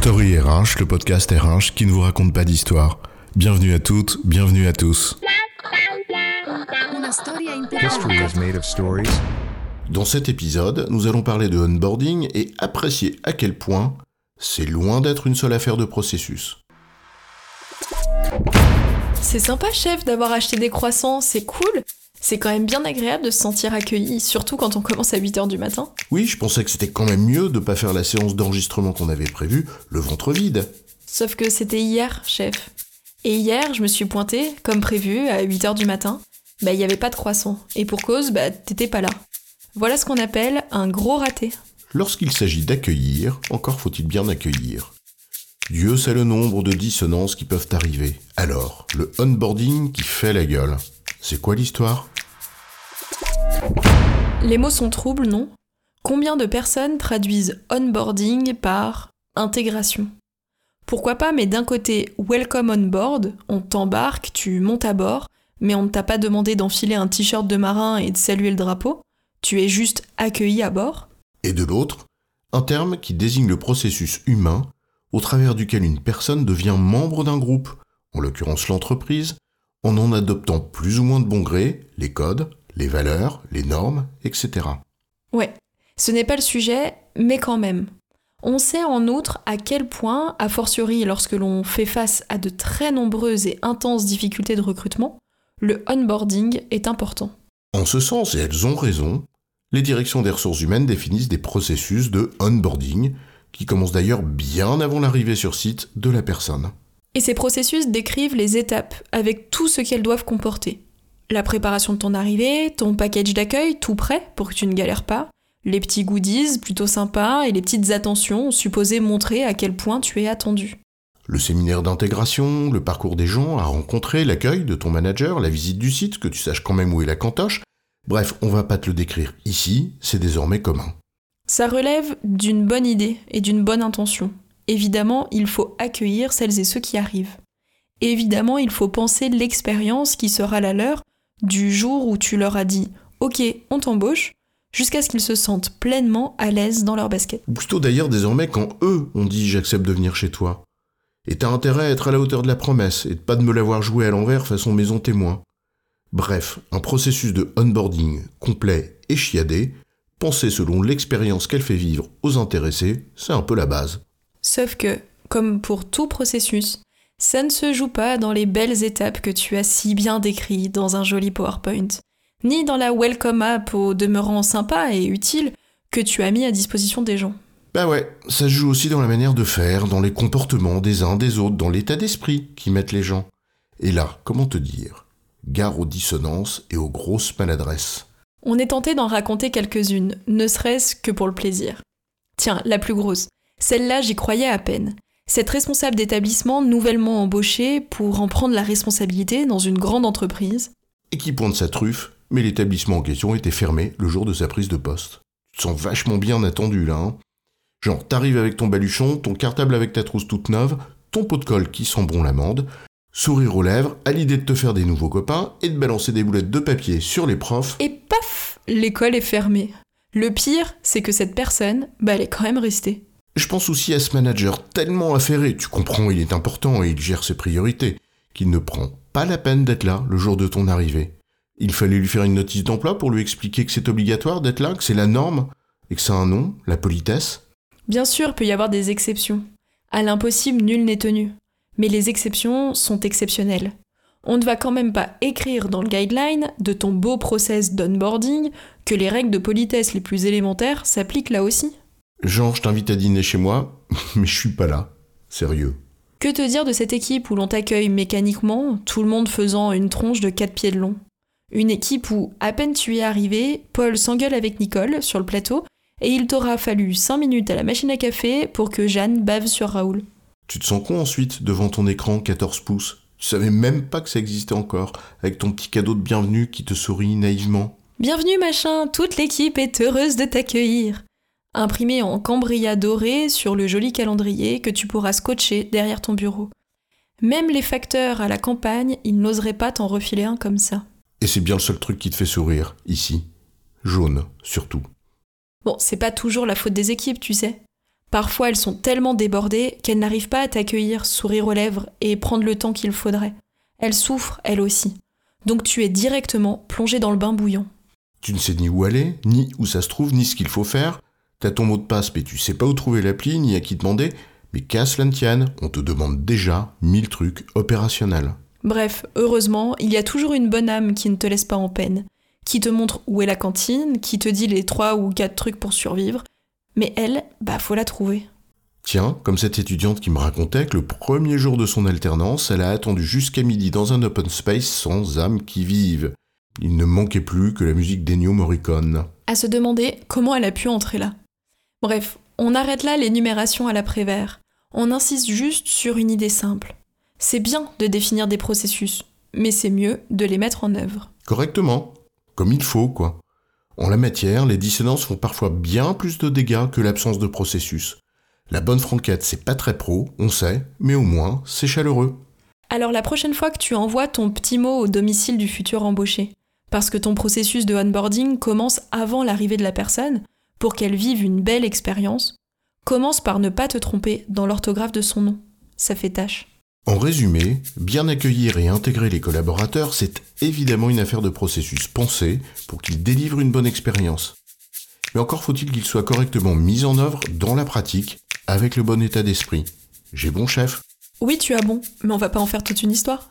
Story RH, le podcast RH qui ne vous raconte pas d'histoire. Bienvenue à toutes, bienvenue à tous. Dans cet épisode, nous allons parler de onboarding et apprécier à quel point c'est loin d'être une seule affaire de processus. C'est sympa, chef, d'avoir acheté des croissants, c'est cool. C'est quand même bien agréable de se sentir accueilli, surtout quand on commence à 8h du matin. Oui, je pensais que c'était quand même mieux de pas faire la séance d'enregistrement qu'on avait prévue, le ventre vide. Sauf que c'était hier, chef. Et hier, je me suis pointée, comme prévu, à 8h du matin. Bah, il n'y avait pas de croissant. Et pour cause, bah, t'étais pas là. Voilà ce qu'on appelle un gros raté. Lorsqu'il s'agit d'accueillir, encore faut-il bien accueillir. Dieu sait le nombre de dissonances qui peuvent arriver. Alors, le onboarding qui fait la gueule. C'est quoi l'histoire? Les mots sont troubles, non? Combien de personnes traduisent onboarding par intégration? Pourquoi pas, mais d'un côté, welcome on board, on t'embarque, tu montes à bord, mais on ne t'a pas demandé d'enfiler un t-shirt de marin et de saluer le drapeau, tu es juste accueilli à bord? Et de l'autre, un terme qui désigne le processus humain au travers duquel une personne devient membre d'un groupe, en l'occurrence l'entreprise, en en adoptant plus ou moins de bon gré les codes, les valeurs, les normes, etc. Ouais, ce n'est pas le sujet, mais quand même. On sait en outre à quel point, a fortiori lorsque l'on fait face à de très nombreuses et intenses difficultés de recrutement, le onboarding est important. En ce sens, et elles ont raison, les directions des ressources humaines définissent des processus de onboarding, qui commencent d'ailleurs bien avant l'arrivée sur site de la personne. Et ces processus décrivent les étapes avec tout ce qu'elles doivent comporter. La préparation de ton arrivée, ton package d'accueil tout prêt pour que tu ne galères pas, les petits goodies plutôt sympas et les petites attentions supposées montrer à quel point tu es attendu. Le séminaire d'intégration, le parcours des gens à rencontrer, l'accueil de ton manager, la visite du site, que tu saches quand même où est la cantoche. Bref, on va pas te le décrire ici, c'est désormais commun. Ça relève d'une bonne idée et d'une bonne intention. Évidemment, il faut accueillir celles et ceux qui arrivent. Évidemment, il faut penser l'expérience qui sera la leur du jour où tu leur as dit Ok, on t'embauche, jusqu'à ce qu'ils se sentent pleinement à l'aise dans leur basket. Ou plutôt d'ailleurs désormais quand eux ont dit j'accepte de venir chez toi. Et t'as intérêt à être à la hauteur de la promesse et de pas de me l'avoir joué à l'envers façon maison témoin. Bref, un processus de onboarding complet et chiadé, pensé selon l'expérience qu'elle fait vivre aux intéressés, c'est un peu la base. Sauf que, comme pour tout processus, ça ne se joue pas dans les belles étapes que tu as si bien décrites dans un joli PowerPoint, ni dans la welcome app au demeurant sympa et utile que tu as mis à disposition des gens. Bah ouais, ça se joue aussi dans la manière de faire, dans les comportements des uns des autres, dans l'état d'esprit qui mettent les gens. Et là, comment te dire? Gare aux dissonances et aux grosses maladresses. On est tenté d'en raconter quelques-unes, ne serait-ce que pour le plaisir. Tiens, la plus grosse. Celle-là, j'y croyais à peine. Cette responsable d'établissement nouvellement embauchée pour en prendre la responsabilité dans une grande entreprise. Et qui pointe sa truffe, mais l'établissement en question était fermé le jour de sa prise de poste. Tu te sens vachement bien attendu là, hein Genre, t'arrives avec ton baluchon, ton cartable avec ta trousse toute neuve, ton pot de colle qui sent bon l'amande, sourire aux lèvres, à l'idée de te faire des nouveaux copains et de balancer des boulettes de papier sur les profs. Et paf L'école est fermée. Le pire, c'est que cette personne, bah elle est quand même restée. Je pense aussi à ce manager tellement affairé, tu comprends, il est important et il gère ses priorités, qu'il ne prend pas la peine d'être là le jour de ton arrivée. Il fallait lui faire une notice d'emploi pour lui expliquer que c'est obligatoire d'être là, que c'est la norme, et que c'est un nom, la politesse. Bien sûr, peut y avoir des exceptions. À l'impossible, nul n'est tenu. Mais les exceptions sont exceptionnelles. On ne va quand même pas écrire dans le guideline de ton beau process d'onboarding que les règles de politesse les plus élémentaires s'appliquent là aussi. Genre, je t'invite à dîner chez moi, mais je suis pas là. Sérieux. Que te dire de cette équipe où l'on t'accueille mécaniquement, tout le monde faisant une tronche de 4 pieds de long? Une équipe où, à peine tu es arrivé, Paul s'engueule avec Nicole sur le plateau et il t'aura fallu 5 minutes à la machine à café pour que Jeanne bave sur Raoul. Tu te sens con ensuite devant ton écran 14 pouces? Tu savais même pas que ça existait encore, avec ton petit cadeau de bienvenue qui te sourit naïvement? Bienvenue machin, toute l'équipe est heureuse de t'accueillir. Imprimé en cambria doré sur le joli calendrier que tu pourras scotcher derrière ton bureau. Même les facteurs à la campagne, ils n'oseraient pas t'en refiler un comme ça. Et c'est bien le seul truc qui te fait sourire, ici. Jaune, surtout. Bon, c'est pas toujours la faute des équipes, tu sais. Parfois, elles sont tellement débordées qu'elles n'arrivent pas à t'accueillir, sourire aux lèvres et prendre le temps qu'il faudrait. Elles souffrent, elles aussi. Donc tu es directement plongé dans le bain bouillant. Tu ne sais ni où aller, ni où ça se trouve, ni ce qu'il faut faire. T'as ton mot de passe, mais tu sais pas où trouver l'appli, ni à qui demander. Mais qu'à cela ne tienne, on te demande déjà mille trucs opérationnels. Bref, heureusement, il y a toujours une bonne âme qui ne te laisse pas en peine, qui te montre où est la cantine, qui te dit les trois ou quatre trucs pour survivre. Mais elle, bah faut la trouver. Tiens, comme cette étudiante qui me racontait que le premier jour de son alternance, elle a attendu jusqu'à midi dans un open space sans âme qui vive. Il ne manquait plus que la musique d'Ennio Morricone. À se demander comment elle a pu entrer là. Bref, on arrête là l'énumération à l'après-vert. On insiste juste sur une idée simple. C'est bien de définir des processus, mais c'est mieux de les mettre en œuvre. Correctement. Comme il faut, quoi. En la matière, les dissonances font parfois bien plus de dégâts que l'absence de processus. La bonne franquette, c'est pas très pro, on sait, mais au moins, c'est chaleureux. Alors la prochaine fois que tu envoies ton petit mot au domicile du futur embauché, parce que ton processus de onboarding commence avant l'arrivée de la personne, pour qu'elle vive une belle expérience, commence par ne pas te tromper dans l'orthographe de son nom. Ça fait tâche. En résumé, bien accueillir et intégrer les collaborateurs, c'est évidemment une affaire de processus pensé pour qu'ils délivrent une bonne expérience. Mais encore faut-il qu'il soit correctement mis en œuvre dans la pratique, avec le bon état d'esprit. J'ai bon chef? Oui, tu as bon, mais on va pas en faire toute une histoire.